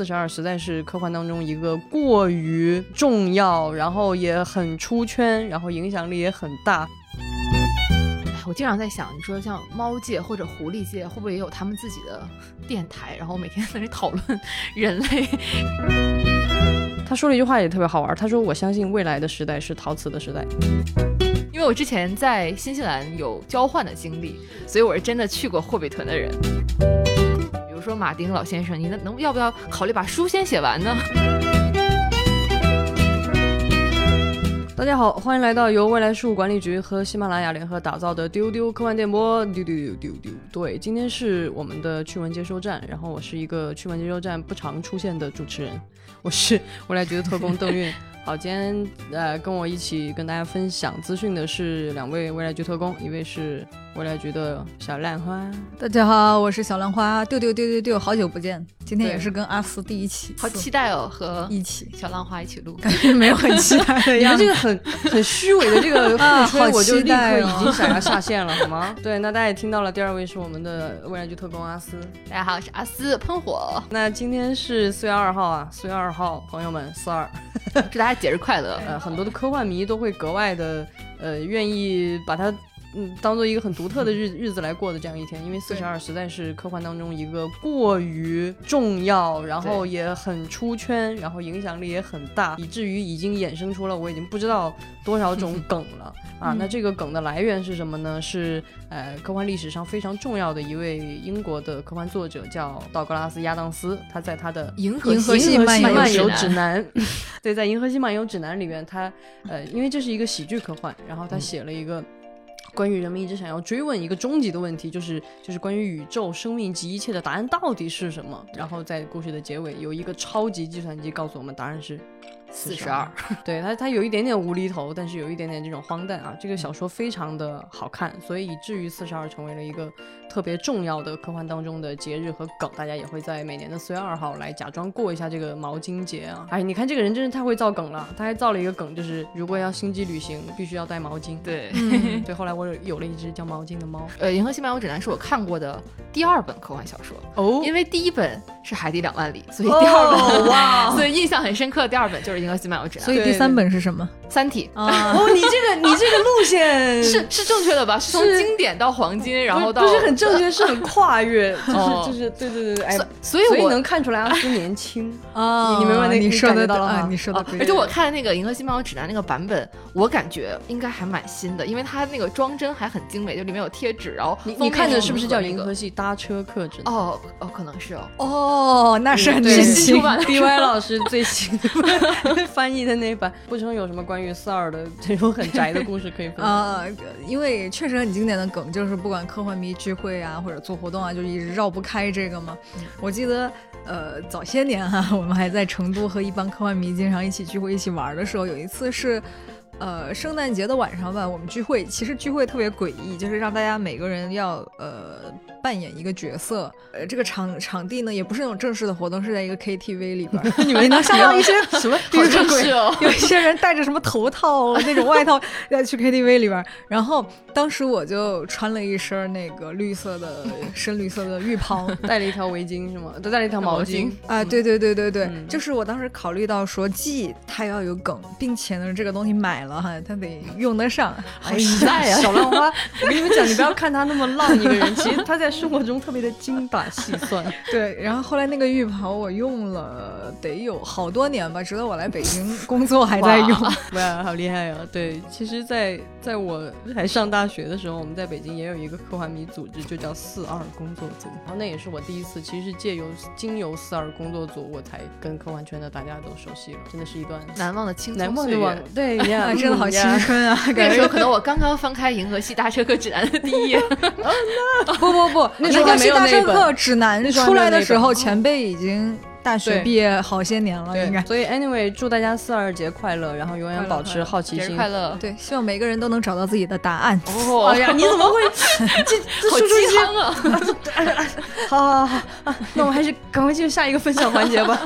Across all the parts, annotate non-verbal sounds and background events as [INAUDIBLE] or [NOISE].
四十二实在是科幻当中一个过于重要，然后也很出圈，然后影响力也很大。我经常在想，你说像猫界或者狐狸界，会不会也有他们自己的电台，然后每天在那讨论 [LAUGHS] 人类？[LAUGHS] 他说了一句话也特别好玩，他说：“我相信未来的时代是陶瓷的时代。”因为我之前在新西兰有交换的经历，所以我是真的去过霍比屯的人。比如说马丁老先生，你能能要不要考虑把书先写完呢？[LAUGHS] 大家好，欢迎来到由未来事务管理局和喜马拉雅联合打造的丢丢科幻电波。丢丢丢丢丢，对，今天是我们的趣闻接收站，然后我是一个趣闻接收站不常出现的主持人，我是未来局的特工邓运。[LAUGHS] 好，今天呃跟我一起跟大家分享资讯的是两位未来局特工，一位是。未来局的小浪花，大家好，我是小浪花，丢丢丢丢丢，好久不见，今天也是跟阿斯第一期，好期待哦，和一起。小浪花一起录，感觉 [LAUGHS] 没有很期待的样子，这个很很虚伪的这个 [LAUGHS] 啊，我就立刻已经想要下线了，好吗？[LAUGHS] 对，那大家也听到了，第二位是我们的未来局特工阿斯，大家好，我是阿斯喷火，那今天是四月二号啊，四月二号，朋友们，四二，祝大家节日快乐，呃，很多的科幻迷都会格外的呃愿意把它。嗯，当做一个很独特的日日子来过的这样一天，因为四十二实在是科幻当中一个过于重要，然后也很出圈，然后影响力也很大，以至于已经衍生出了我已经不知道多少种 [LAUGHS] 梗了啊。那这个梗的来源是什么呢？是呃科幻历史上非常重要的一位英国的科幻作者叫道格拉斯亚当斯，他在他的《银河系漫游指南 [LAUGHS]》对，在《银河系漫游指南》里面，他呃因为这是一个喜剧科幻，然后他写了一个。关于人们一直想要追问一个终极的问题，就是就是关于宇宙、生命及一切的答案到底是什么？然后在故事的结尾，有一个超级计算机告诉我们答案是。四十二，[LAUGHS] 对它它有一点点无厘头，但是有一点点这种荒诞啊。这个小说非常的好看，所以以至于四十二成为了一个特别重要的科幻当中的节日和梗。大家也会在每年的四月二号来假装过一下这个毛巾节啊。哎，你看这个人真是太会造梗了，他还造了一个梗，就是如果要星际旅行，必须要带毛巾。对，[LAUGHS] 对。后来我有了一只叫毛巾的猫。呃，《银河系漫游指南》是我看过的第二本科幻小说哦，因为第一本是《海底两万里》，所以第二本 [LAUGHS] 哇，所以印象很深刻。第二本就是《银河系漫游指南》，所以。第三本是什么？《三体》啊！哦，你这个你这个路线 [LAUGHS] 是是正确的吧？是从经典到黄金，然后到不是很正确，是很跨越，就是就是对对对对，哎，所以所以能看出来阿斯年轻啊！你明白那你说的到了，你说的对。而且我看那个《银河系漫游指南》那个版本，我感觉应该还蛮新的，因为它那个装帧还很精美，就里面有贴纸，然后你你看的是不是叫《银河系搭车客栈》？哦哦，可能是哦哦，那是很新出版，B Y [LAUGHS] 老师最新翻译的那版。不成有什么关于四二的这种很宅的故事可以分享啊？因为确实很经典的梗，就是不管科幻迷聚会啊，或者做活动啊，就一直绕不开这个嘛。我记得，呃，早些年哈，[LAUGHS] 我们还在成都和一帮科幻迷经常一起聚会、一起玩的时候，有一次是。呃，圣诞节的晚上吧，我们聚会，其实聚会特别诡异，就是让大家每个人要呃扮演一个角色。呃，这个场场地呢，也不是那种正式的活动，是在一个 KTV 里边。[LAUGHS] 你们能想到一些什么？好正式哦！有一些人戴着什么头套那种外套要去 KTV 里边。然后当时我就穿了一身那个绿色的深绿色的浴袍，[LAUGHS] 戴了一条围巾是吗？都戴了一条毛巾啊！对对对对对，就是我当时考虑到说，既它要有梗，并且呢，这个东西买了。哈，他得用得上，好实在呀！小浪花，[LAUGHS] 我跟你们讲，你不要看他那么浪一个人，其实他在生活中特别的精打细算。[LAUGHS] 对，然后后来那个浴袍我用了得有好多年吧，直到我来北京工作还在用。哇，好厉害呀！对，其实，在在我还上大学的时候，我们在北京也有一个科幻迷组织，就叫四二工作组。然后那也是我第一次，其实是借由经由四二工作组，我才跟科幻圈的大家都熟悉了。真的是一段难忘的青难忘的往对呀。真的好青春啊！[LAUGHS] 那个时候可能我刚刚翻开《银河系大车客指南》的第一页。[LAUGHS] [LAUGHS] 不不不，那银河系大车客指南出来的时候，前辈已经大学毕业好些年了，应该。所以，anyway，祝大家四二节快乐，然后永远保持好奇心，快乐。对，希望每个人都能找到自己的答案。哦，哎呀，你怎么会这好鸡汤啊！好好好，那我们还是赶快进入下一个分享环节吧。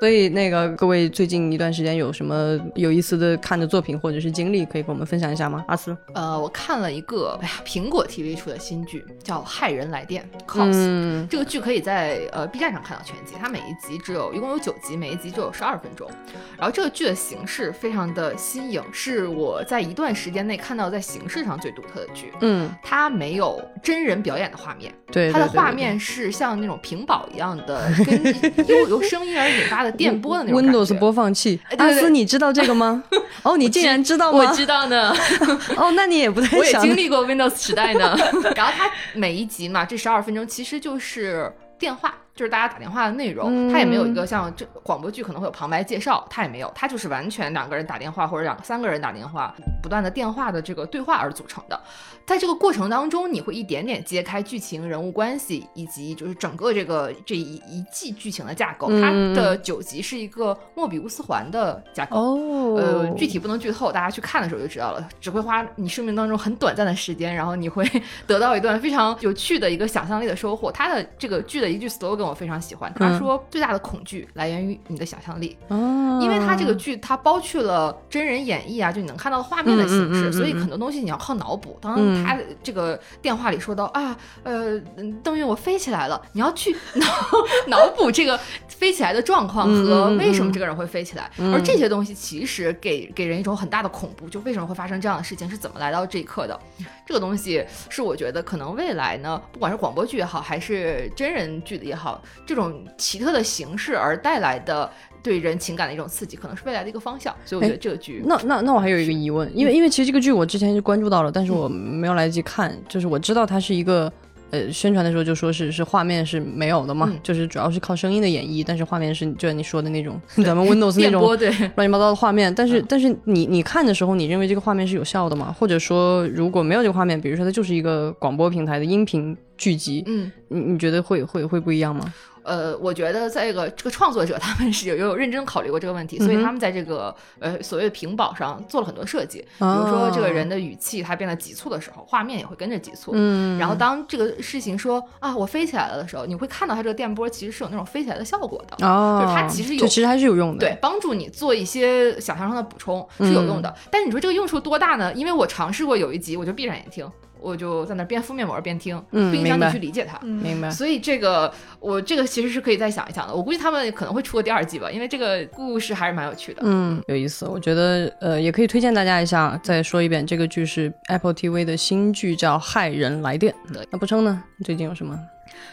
所以那个各位最近一段时间有什么有意思的看的作品或者是经历，可以跟我们分享一下吗？阿斯，呃，我看了一个，哎呀，苹果 TV 出的新剧叫《骇人来电》，cos。嗯这个剧可以在呃 B 站上看到全集，它每一集只有一共有九集，每一集只有十二分钟。然后这个剧的形式非常的新颖，是我在一段时间内看到在形式上最独特的剧。嗯，它没有真人表演的画面，对，它的画面是像那种屏保一样的，跟 [LAUGHS] 由由声音而引发的电波的那种 Windows 播放器。哎对对对阿斯，你知道这个吗？[LAUGHS] 哦，你竟然知道我吗？知道呢。[LAUGHS] 哦，那你也不太 [LAUGHS] 我也经历过 Windows 时代呢。然后它每一集嘛，这十二分钟其实就是电话，就是大家打电话的内容。它也没有一个像这广播剧可能会有旁白介绍，它也没有，它就是完全两个人打电话或者两三个人打电话，不断的电话的这个对话而组成的。在这个过程当中，你会一点点揭开剧情、人物关系，以及就是整个这个这一一季剧情的架构。它嗯的九集是一个莫比乌斯环的架构。哦，呃，具体不能剧透，大家去看的时候就知道了。只会花你生命当中很短暂的时间，然后你会 [LAUGHS] 得到一段非常有趣的一个想象力的收获。它的这个剧的一句 slogan 我非常喜欢，他嗯说最大的恐惧来源于你的想象力，哦，因为它这个剧它包去了真人演绎啊，就你能看到的画面的形式，嗯嗯嗯嗯所以很多东西你要靠脑补。当嗯他这个电话里说到啊，呃，嗯邓运我飞起来了，你要去脑 [LAUGHS] 脑补这个飞起来的状况嗯和为什么这个人会飞起来，嗯而这些东西其实给给人一种很大的恐怖，就为什么会发生这样的事情，是怎么来到这一刻的？这个东西是我觉得可能未来呢，不管是广播剧也好，还是真人剧的也好，这种奇特的形式而带来的对人情感的一种刺激，可能是未来的一个方向。所以我觉得这个剧，那那那我还有一个疑问，因为因为其实这个剧我之前就关注到了，但是我没有来得及看，就是我知道它是一个。呃，宣传的时候就说是是画面是没有的嘛，嗯就是主要是靠声音的演绎，但是画面是就像你说的那种 [LAUGHS] 咱们 Windows [LAUGHS] 那种对。[LAUGHS] 乱七八糟的画面。但是、嗯但是你你看的时候，你认为这个画面是有效的吗？或者说如果没有这个画面，比如说它就是一个广播平台的音频剧集，嗯，你你觉得会会会不一样吗？呃，我觉得在这个这个创作者他们是有有认真考虑过这个问题，所以他们在这个呃所谓的屏保上做了很多设计，比哦如说这个人的语气他变得急促的时候，画面也会跟着急促。嗯，然后当这个事情说啊我飞起来了的时候，你会看到它这个电波其实是有那种飞起来的效果的。哦，就是它其实有其实还是有用的，对，帮助你做一些想象上的补充是有用的，但是你说这个用处多大呢？因为我尝试过有一集，我就闭上眼听，我就在那边敷面膜边听，嗯不影响你去理解它。嗯明白。所以这个我这个其实是可以再想一想的，我估计他们可能会出个第二季吧，因为这个故事还是蛮有趣的。嗯，有意思。我觉得呃，也可以推荐大家一下。再说一遍，这个剧是 Apple TV 的新剧，叫《骇人来电》。那不称呢？最近有什么？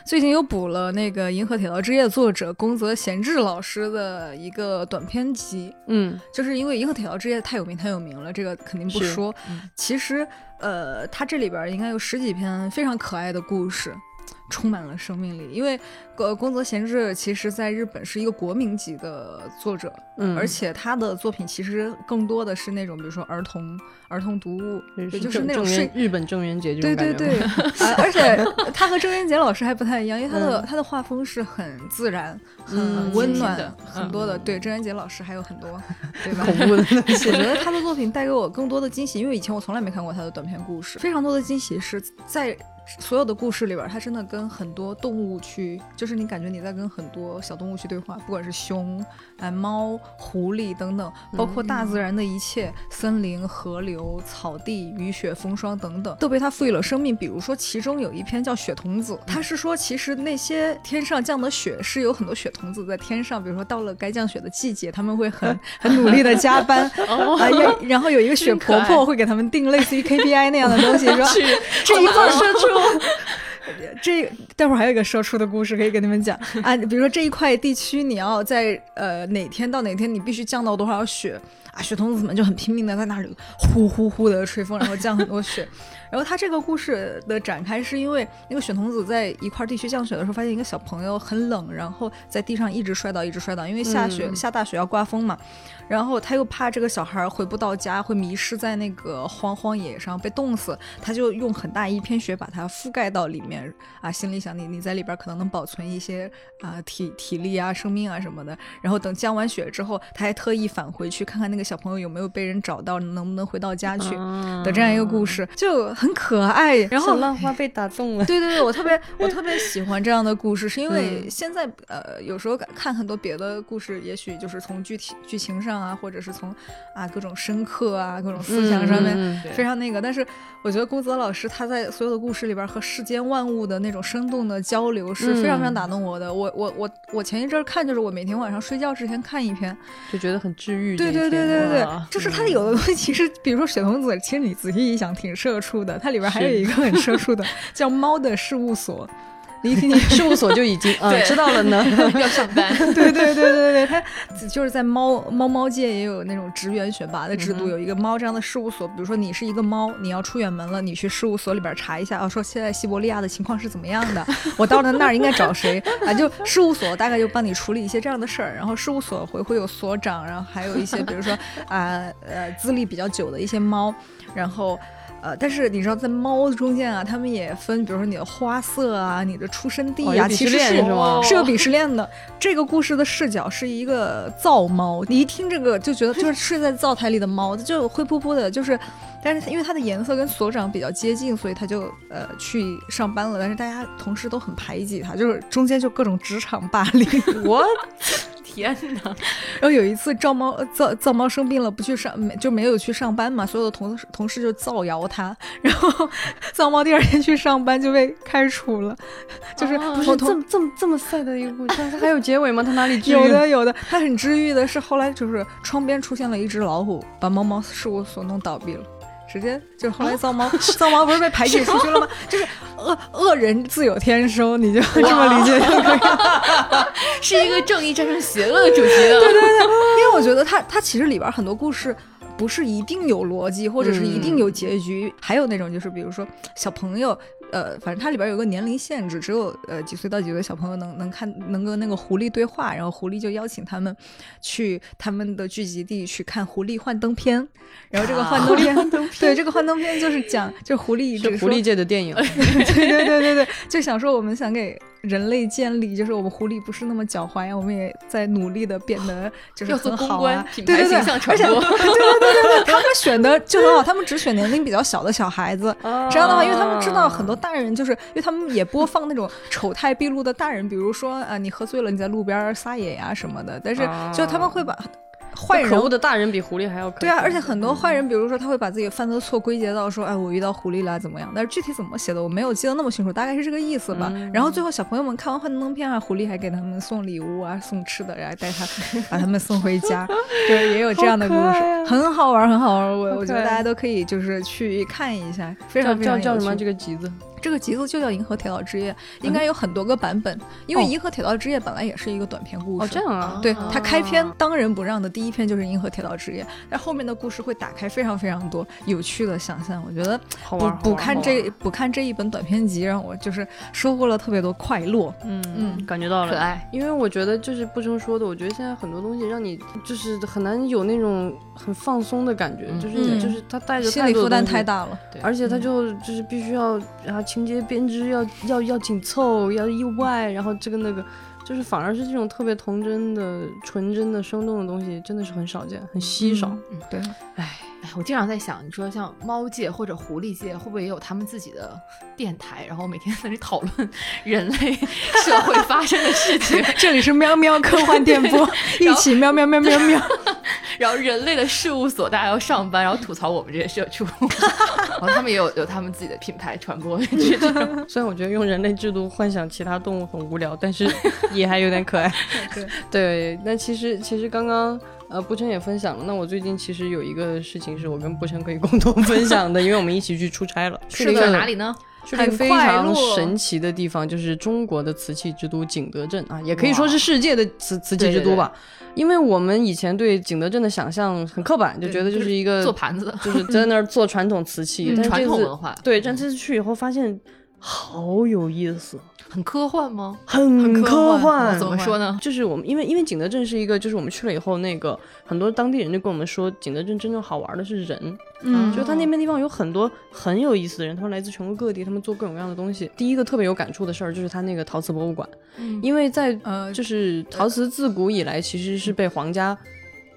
最近又补了那个《银河铁道之夜》作者宫泽贤治老师的一个短篇集，嗯就是因为《银河铁道之夜》太有名太有名了，这个肯定不说。嗯其实，呃，它这里边应该有十几篇非常可爱的故事，充满了生命力。因为呃，宫泽贤治其实在日本是一个国民级的作者，嗯，而且他的作品其实更多的是那种，比如说儿童儿童读物，也就是那种是日本郑渊洁这种对对对，[LAUGHS] 啊，而且他和郑渊洁老师还不太一样，因为他的、嗯他的画风是很自然、嗯很温暖很多的。对，郑渊洁老师还有很多，[LAUGHS] 对吧？恐怖的东 [LAUGHS] 西我觉得他的作品带给我更多的惊喜，因为以前我从来没看过他的短篇故事，非常多的惊喜是在。所有的故事里边，他真的跟很多动物去，就是你感觉你在跟很多小动物去对话，不管是熊、哎猫、狐狸等等，包括大自然的一切，森林、河流、草地、雨雪、风霜等等，都被他赋予了生命。比如说，其中有一篇叫《雪童子》，他是说，其实那些天上降的雪是有很多雪童子在天上，比如说到了该降雪的季节，他们会很 [LAUGHS] 很努力的加班，啊，[LAUGHS] 也然后有一个雪婆婆会给他们定类似于 KPI 那样的东西，[LAUGHS] 说这一会儿射出。[LAUGHS] 这待会儿还有一个射出的故事可以跟你们讲啊，比如说这一块地区你要在呃哪天到哪天你必须降到多少雪啊，雪童子们就很拼命的在那里呼呼呼的吹风，然后降很多雪。然后他这个故事的展开是因为那个雪童子在一块地区降雪的时候，发现一个小朋友很冷，然后在地上一直摔倒，一直摔倒，因为下雪、嗯下大雪要刮风嘛。然后他又怕这个小孩回不到家，会迷失在那个荒荒野上被冻死，他就用很大一片雪把它覆盖到里面。面啊，心里想你你在里边可能能保存一些啊体 [LAUGHS] 体力啊、生命啊什么的。然后等降完雪之后，他还特意返回去看看那个小朋友有没有被人找到，能不能回到家去的这样一个故事，就很可爱。然后浪花被打动了。对对对，我特别 [LAUGHS] 我特别喜欢这样的故事，是因为现在呃有时候看很多别的故事，也许就是从具体剧情上啊，或者是从啊各种深刻啊、各种思想上面非常那个，但是我觉得宫泽老师他在所有的故事里边和世间万物的那种生动的交流是非常非常打动我的。我我我我前一阵看就是我每天晚上睡觉之前看一篇，就觉得很治愈。对对对对对，就是他有的东西其实，比如说雪童子，其实你仔细一想挺社畜的，它里边还有一个很社畜的叫猫的事务所。你一听你事务所就已经嗯知道了呢，[LAUGHS] 要上班。对对对对对，他就是在猫猫猫界也有那种职员选拔的制度，有一个猫这样的事务所。比如说你是一个猫，你要出远门了，你去事务所里边查一下啊，说现在西伯利亚的情况是怎么样的，我到了那儿应该找谁啊？就事务所大概就帮你处理一些这样的事儿。然后事务所会会有所长，然后还有一些比如说啊呃资历比较久的一些猫，然后。呃，但是你知道，在猫中间啊，他们也分，比如说你的花色啊，你的出生地啊，其实是是有鄙视链的。这个故事的视角是一个灶猫，你一听这个就觉得就是睡在灶台里的猫，就灰扑扑的，就是，但是因为它的颜色跟所长比较接近，所以它就呃去上班了。但是大家同事都很排挤它，就是中间就各种职场霸凌。[LAUGHS] 我。天哪！[LAUGHS] 然后有一次，赵猫造造猫生病了，不去上没就没有去上班嘛。所有的同事同事就造谣他，然后 [LAUGHS] 造猫第二天去上班就被开除了。[LAUGHS] 就是不是这么这么这么 sad 的一个故事？它还有结尾吗？他哪里？有的有的，他很治愈的。是后来就是窗边出现了一只老虎，把猫猫事务所弄倒闭了。直接就是后来藏猫，藏猫不是被排挤出去了吗？[LAUGHS] 就是恶恶人自有天收，你就这么理解就可以。[LAUGHS] 是一个正义战胜邪恶的主题的。对对对，因为我觉得它它其实里边很多故事不是一定有逻辑，或者是一定有结局。还有那种就是比如说小朋友。呃，反正它里边有个年龄限制，只有呃几岁到几岁小朋友能能看，能跟那个狐狸对话，然后狐狸就邀请他们去他们的聚集地去看狐狸幻灯片，然后这个幻灯片，对这个幻灯片就是讲，就狐狸是狐狸界的电影，[LAUGHS] 对对对对对，就想说我们想给。人类建立就是我们狐狸不是那么狡猾呀，我们也在努力的变得就是很好啊，对对对，而且对对对对对，他们选的就很好，他们只选年龄比较小的小孩子，这样的话，因为他们知道很多大人就是因为他们也播放那种丑态毕露的大人，比如说啊，你喝醉了你在路边撒野呀什么的，但是就他们会把。坏人物的大人比狐狸还要可对啊，而且很多坏人，比如说他会把自己犯的错归结到说，哎，我遇到狐狸了怎么样？但是具体怎么写的我没有记得那么清楚，大概是这个意思吧。然后最后小朋友们看完幻灯片啊，狐狸还给他们送礼物啊，送吃的，然后带他把他们送回家，[LAUGHS] 就是也有这样的故事，很好玩，很好玩。我我觉得大家都可以就是去看一下，非常非常叫叫什么这个集子。这个集子就叫《银河铁道之夜》，应该有很多个版本，因为《银河铁道之夜》本来也是一个短篇故事。哦，这样啊。对，它开篇当仁不让的第一篇就是《银河铁道之夜》，但后面的故事会打开非常非常多有趣的想象。我觉得补补看这补看这一本短篇集，让我就是收获了特别多快乐。嗯嗯，感觉到了可爱。因为我觉得就是不生说的，我觉得现在很多东西让你就是很难有那种很放松的感觉，就是就是它带着心理负担太大了，而且它就就是必须要然后情节编织。要要要紧凑，要意外，然后这个那个，就是反而是这种特别童真的、纯真的、生动的东西，真的是很少见，很稀少。嗯，对。哎哎，我经常在想，你说像猫界或者狐狸界，会不会也有他们自己的电台，然后每天在那里讨论 [LAUGHS] 人类 [LAUGHS] 社会发生的事情？[LAUGHS] 这里是喵喵科幻电波，一起喵喵喵喵喵。然后人类的事务所，大家要上班，然后吐槽我们这些社畜。然后他们也有有他们自己的品牌传播。虽然我觉得用人类制度幻想其他动物很无聊，但是也还有点可爱。对对，那其实其实刚刚呃布琛也分享了。那我最近其实有一个事情是我跟布琛可以共同分享的，因为我们一起去出差了。去了哪里呢？去了一个非常神奇的地方，就是中国的瓷器之都景德镇啊，也可以说是世界的瓷瓷器之都吧。因为我们以前对景德镇的想象很刻板，就觉得就是一个做盘子，就是在那儿做传统瓷器，传统文化。对，但这次去以后发现好有意思，很科幻吗？很很科科幻幻。怎么说呢？就是我们，因为因为景德镇是一个，就是我们去了以后，那个很多当地人就跟我们说，景德镇真正好玩的是人，嗯就是他那边地方有很多很有意思的人，他们来自全国各地，他们做各种各样的东西。第一个特别有感触的事儿就是他那个陶瓷博物馆，嗯因为在呃就是陶瓷自古以来其实是被皇家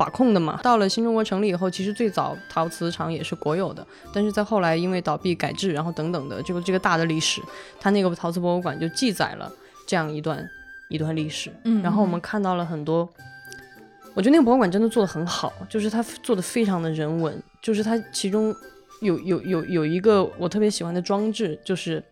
把控的嘛。到了新中国成立以后，其实最早陶瓷厂也是国有的，但是在后来因为倒闭改制，然后等等的这个这个大的历史，它那个陶瓷博物馆就记载了这样一段一段历史。嗯然后我们看到了很多。我觉得那个博物馆真的做的很好，就是它做的非常的人文，就是它其中有有有有一个我特别喜欢的装置，就是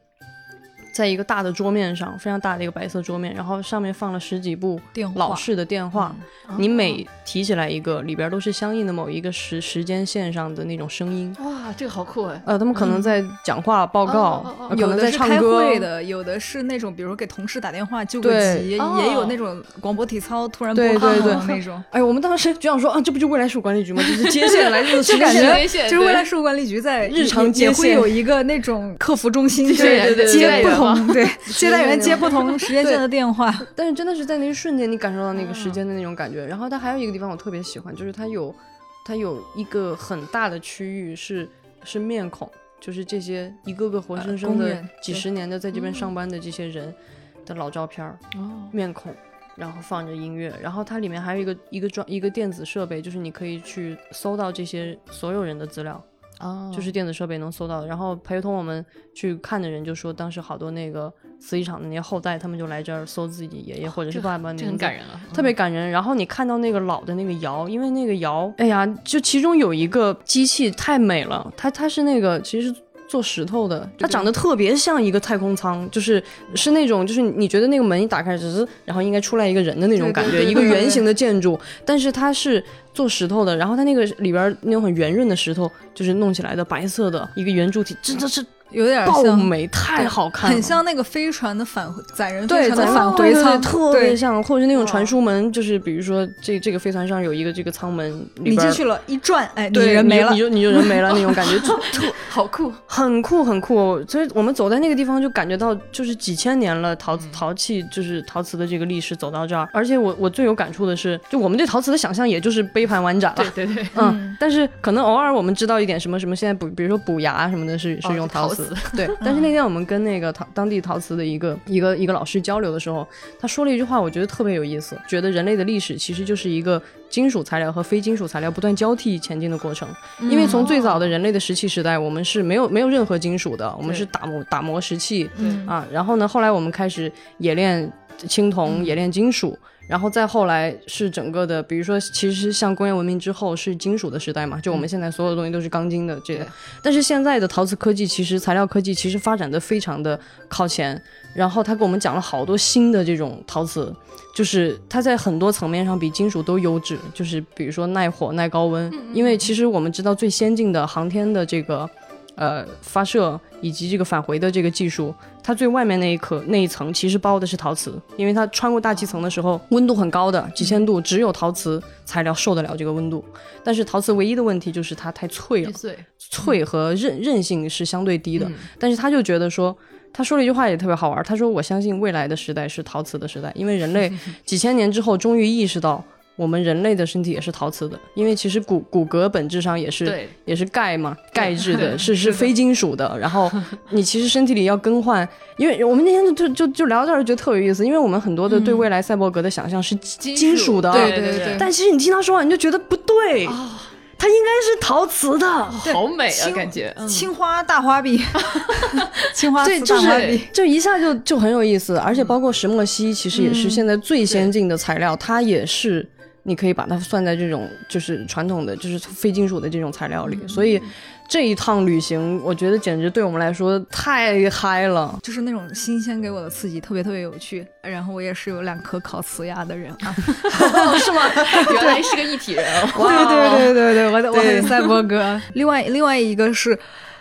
在一个大的桌面上，非常大的一个白色桌面，然后上面放了十几部电话老式的电话，你每提起来一个，里边都是相应的某一个时时间线上的那种声音。哇，这个好酷哎！呃，他们可能在讲话、报告哦哦哦，呃可有能在唱的是开歌会。的，有的是那种，比如说给同事打电话救急，哦也有那种广播体操突然对播放的那种。哎，我们当时就想说啊，这不就未来事务管理局吗？就是接线来自 [LAUGHS] 就感觉就是未来事务管理局在日常也接线会有一个那种客服中心，对对对接不接待员吗同对 [LAUGHS] 接待员接不同时间线的电话。但是真的是在那一瞬间，你感受到那个嗯时间的那种感觉。然后它还有一个地方我特别喜欢，就是它有它有一个很大的区域是是面孔，就是这些一个个活生生的几十年的在这边上班的这些人的老照片儿、哦，面孔。然后放着音乐，然后它里面还有一个一个装一个电子设备，就是你可以去搜到这些所有人的资料，哦就是电子设备能搜到的。然后陪同我们去看的人就说，当时好多那个瓷器厂的那些后代，他们就来这儿搜自己爷爷或者是爸爸的这名字，很感人啊，特别感人。然后你看到那个老的那个窑，因为那个窑，哎呀，就其中有一个机器太美了，它它是那个其实是。做石头的，它长得特别像一个太空舱，就是是那种，就是你觉得那个门一打开，只是然后应该出来一个人的那种感觉，一个圆形的建筑，但是它是做石头的，然后它那个里边那种很圆润的石头，就是弄起来的白色的一个圆柱体，真的是有点爆像，美，太好看了，很像那个飞船的返回载人对，飞船的返回舱，特别像，或者是那种传输门，就是比如说这这个飞船上有一个这个舱门你进去了，一转，哎，人没了你就。你就人没了那种感觉，[LAUGHS] 好酷，很酷很酷。所以我们走在那个地方，就感觉到就是几千年了陶嗯陶器就是陶瓷的这个历史走到这儿。而且我我最有感触的是，就我们对陶瓷的想象也就是杯盘碗盏了。对对对，[LAUGHS] 嗯，但是可能偶尔我们知道一点什么什么，现在补，比如说补牙什么的是是哦用陶瓷，瓷对。但是那天我们跟那个陶当地陶瓷的一个一个一个老师交流的时候，他说了一句话，我觉得特别有意思，觉得人类的历史其实就是一个金属材料和非金属材料不断交替前进的过程。因为从最早的人类的石器时代，我们是没有没有任何金属的，我们是打磨打磨石器嗯啊。然后呢，后来我们开始冶炼青铜，冶炼金属。然后再后来是整个的，比如说，其实像工业文明之后是金属的时代嘛，就我们现在所有的东西都是钢筋的这。但是现在的陶瓷科技，其实材料科技其实发展的非常的靠前。然后他给我们讲了好多新的这种陶瓷，就是它在很多层面上比金属都优质，就是比如说耐火、耐高温。因为其实我们知道最先进的航天的这个呃发射以及这个返回的这个技术，它最外面那一颗那一层其实包的是陶瓷，因为它穿过大气层的时候温度很高的几千度，只有陶瓷材料受得了这个温度。但是陶瓷唯一的问题就是它太脆了脆和韧韧性是相对低的。嗯但是他就觉得说，他说了一句话也特别好玩，他说：“我相信未来的时代是陶瓷的时代，因为人类几千年之后终于意识到。”我们人类的身体也是陶瓷的，因为其实骨骨骼本质上也是对也是钙嘛，钙质的，是是非金属的。然后你其实身体里要更换，因为我们那天就就就就聊到这儿，觉得特有意思，因为我们很多的对未来赛博格的想象是金金属的，对对对对，但其实你听他说话，你就觉得不对，啊，它应该是陶瓷的。好美啊，青感觉，嗯青花大花臂，[LAUGHS] 青花对，瓷就是大花臂，就一下就就很有意思，而且包括石墨烯，其实也是现在最先进的材料，它也是你可以把它算在这种就是传统的就是非金属的这种材料里，所以这一趟旅行，我觉得简直对我们来说太嗨了。就是那种新鲜给我的刺激，特别特别有趣。然后我也是有两颗烤瓷牙的人啊，[LAUGHS] 是吗？[LAUGHS] 原来是个一体人哦，对对对对对，我的我赛博哥。另外另外一个是。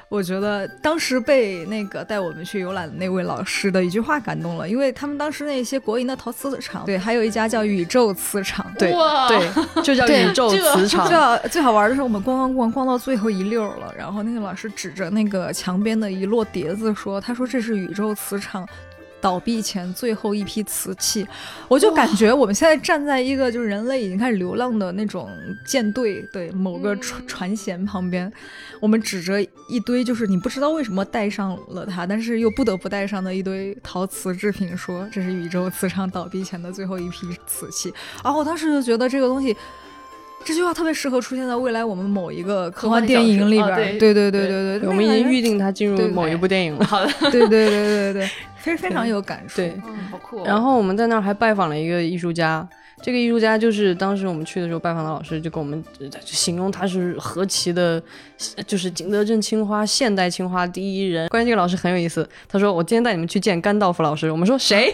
我觉得当时被那个带我们去游览的那位老师的一句话感动了，因为他们当时那些国营的陶瓷厂，对，还有一家叫宇宙磁场，对对，就叫宇宙磁场。最好最好玩的是，我们逛逛逛逛到最后一溜了，然后那个老师指着那个墙边的一摞碟子说：“他说这是宇宙磁场。”倒闭前最后一批瓷器，我就感觉我们现在站在一个就是人类已经开始流浪的那种舰队，对某个船船舷旁边，我们指着一堆就是你不知道为什么带上了它，但是又不得不带上的一堆陶瓷制品，说这是宇宙磁场倒闭前的最后一批瓷器。然后我当时就觉得这个东西。这句话特别适合出现在未来我们某一个科幻电影里边。对对对对对，我们已经预定它进入某一部电影了。好的，[LAUGHS] 对对对对 [LAUGHS] 对，非非常有感触。对，好酷。然后我们在那儿还拜访了一个艺术家。这个艺术家就是当时我们去的时候拜访的老师，就跟我们形容他是何其的，就是景德镇青花现代青花第一人。关于这个老师很有意思，他说我今天带你们去见甘道夫老师。我们说谁？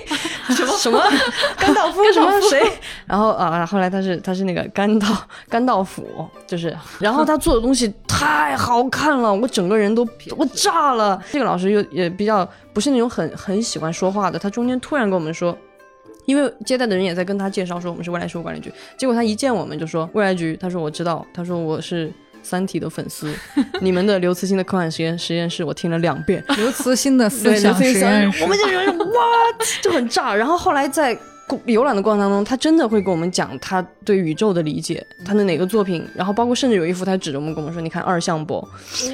什 [LAUGHS] 么什么？[LAUGHS] 甘道夫什么谁？[LAUGHS] 然后啊，后来他是他是那个甘道甘道夫，就是，然后他做的东西太好看了，我整个人都我炸了。这个老师又也比较不是那种很很喜欢说话的，他中间突然跟我们说。因为接待的人也在跟他介绍说我们是未来事务管理局，结果他一见我们就说未来局，他说我知道，他说我是三体的粉丝，[LAUGHS] 你们的刘慈欣的科幻实验实验室我听了两遍，刘慈欣的思想实验室，我们就觉得哇就很炸，然后后来在。游览的过程当中，他真的会跟我们讲他对宇宙的理解，他的哪个作品，然后包括甚至有一幅，他指着我们跟我们说：“你看二向箔，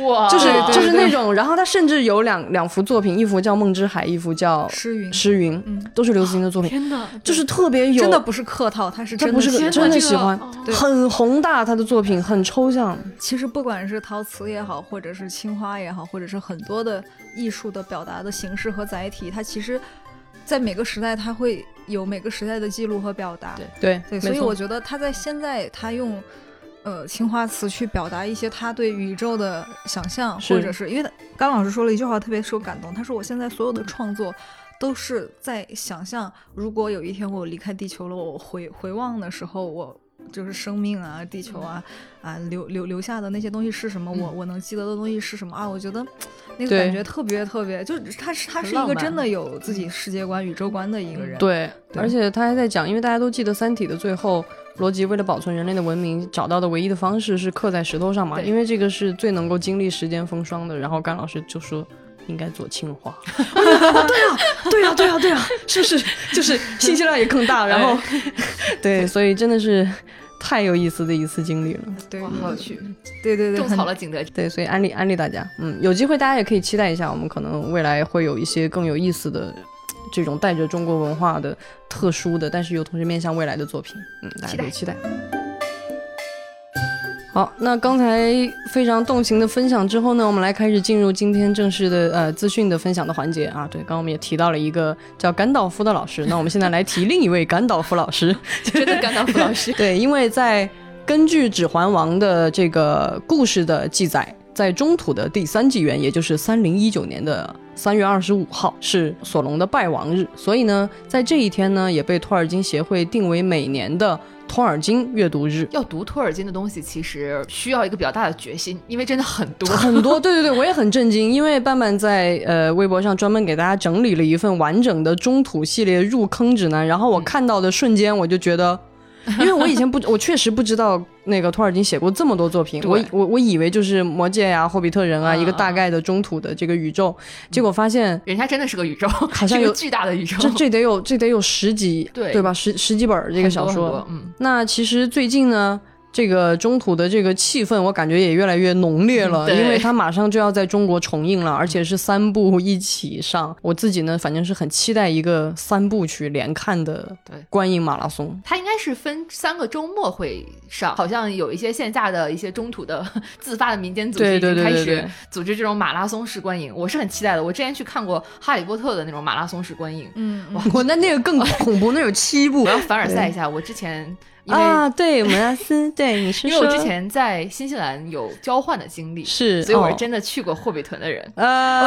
哇，就是就是那种。”然后他甚至有两两幅作品，一幅叫《梦之海》，一幅叫《诗云》，诗云，都是刘慈欣的作品。天哪，就是特别有，真的不是客套，他是他不是真的喜欢，很宏大，他的作品很抽象。其实不管是陶瓷也好，或者是青花也好，或者是很多的艺术的表达的形式和载体，它其实。在每个时代，他会有每个时代的记录和表达。对对，所以我觉得他在现在，他用呃青花瓷去表达一些他对宇宙的想象，或者是因为他刚老师说了一句话特别受感动，他说我现在所有的创作都是在想象，如果有一天我离开地球了，我回回望的时候，我。就是生命啊，地球啊，啊留留留下的那些东西是什么？我我能记得的东西是什么啊？我觉得那个感觉特别特别，就是他是他是一个真的有自己世界观、宇宙观的一个人。对，而且他还在讲，因为大家都记得《三体》的最后，罗辑为了保存人类的文明，找到的唯一的方式是刻在石头上嘛，因为这个是最能够经历时间风霜的。然后甘老师就说应该做青花。[LAUGHS] 对啊，对啊，对啊，对啊，[LAUGHS] 是不是？就是信息量也更大。[LAUGHS] 然后，对，所以真的是。太有意思的一次经历了，对，好有趣，对对对，种草了景德，对，所以安利安利大家，嗯，有机会大家也可以期待一下，我们可能未来会有一些更有意思的这种带着中国文化的特殊的，但是又同时面向未来的作品，嗯，大家可以期待。好，那刚才非常动情的分享之后呢，我们来开始进入今天正式的呃资讯的分享的环节啊。对，刚刚我们也提到了一个叫甘道夫的老师，那我们现在来提另一位甘道夫老师，[LAUGHS] 真的甘道夫老师。[LAUGHS] 对，因为在根据《指环王》的这个故事的记载，在中土的第三纪元，也就是三零一九年的三月二十五号是索隆的败亡日，所以呢，在这一天呢，也被托尔金协会定为每年的。托尔金阅读日要读托尔金的东西，其实需要一个比较大的决心，因为真的很多很多。对对对，我也很震惊，因为伴伴在呃微博上专门给大家整理了一份完整的中土系列入坑指南，然后我看到的瞬间，我就觉得。[LAUGHS] 因为我以前不，我确实不知道那个托尔金写过这么多作品。我我我以为就是魔戒呀、霍比特人啊，一个大概的中土的这个宇宙。结果发现人家真的是个宇宙，好像 [LAUGHS] 有巨大的宇宙。这这得有这得有十几对对吧？十十几本这个小说。嗯，那其实最近呢。这个中土的这个气氛，我感觉也越来越浓烈了，因为它马上就要在中国重映了，而且是三部一起上。我自己呢，反正是很期待一个三部曲连看的观影马拉松。它应该是分三个周末会上，好像有一些线下的一些中土的自发的民间组织已经开始组织这种马拉松式观影，我是很期待的。我之前去看过《哈利波特》的那种马拉松式观影，嗯，[LAUGHS] 我那那个更恐怖，那有七部。我要凡尔赛一下，我之前。啊，对，蒙拉斯，对，你是因为我之前在新西兰有交换的经历，是，所以我是真的去过霍比屯的人。啊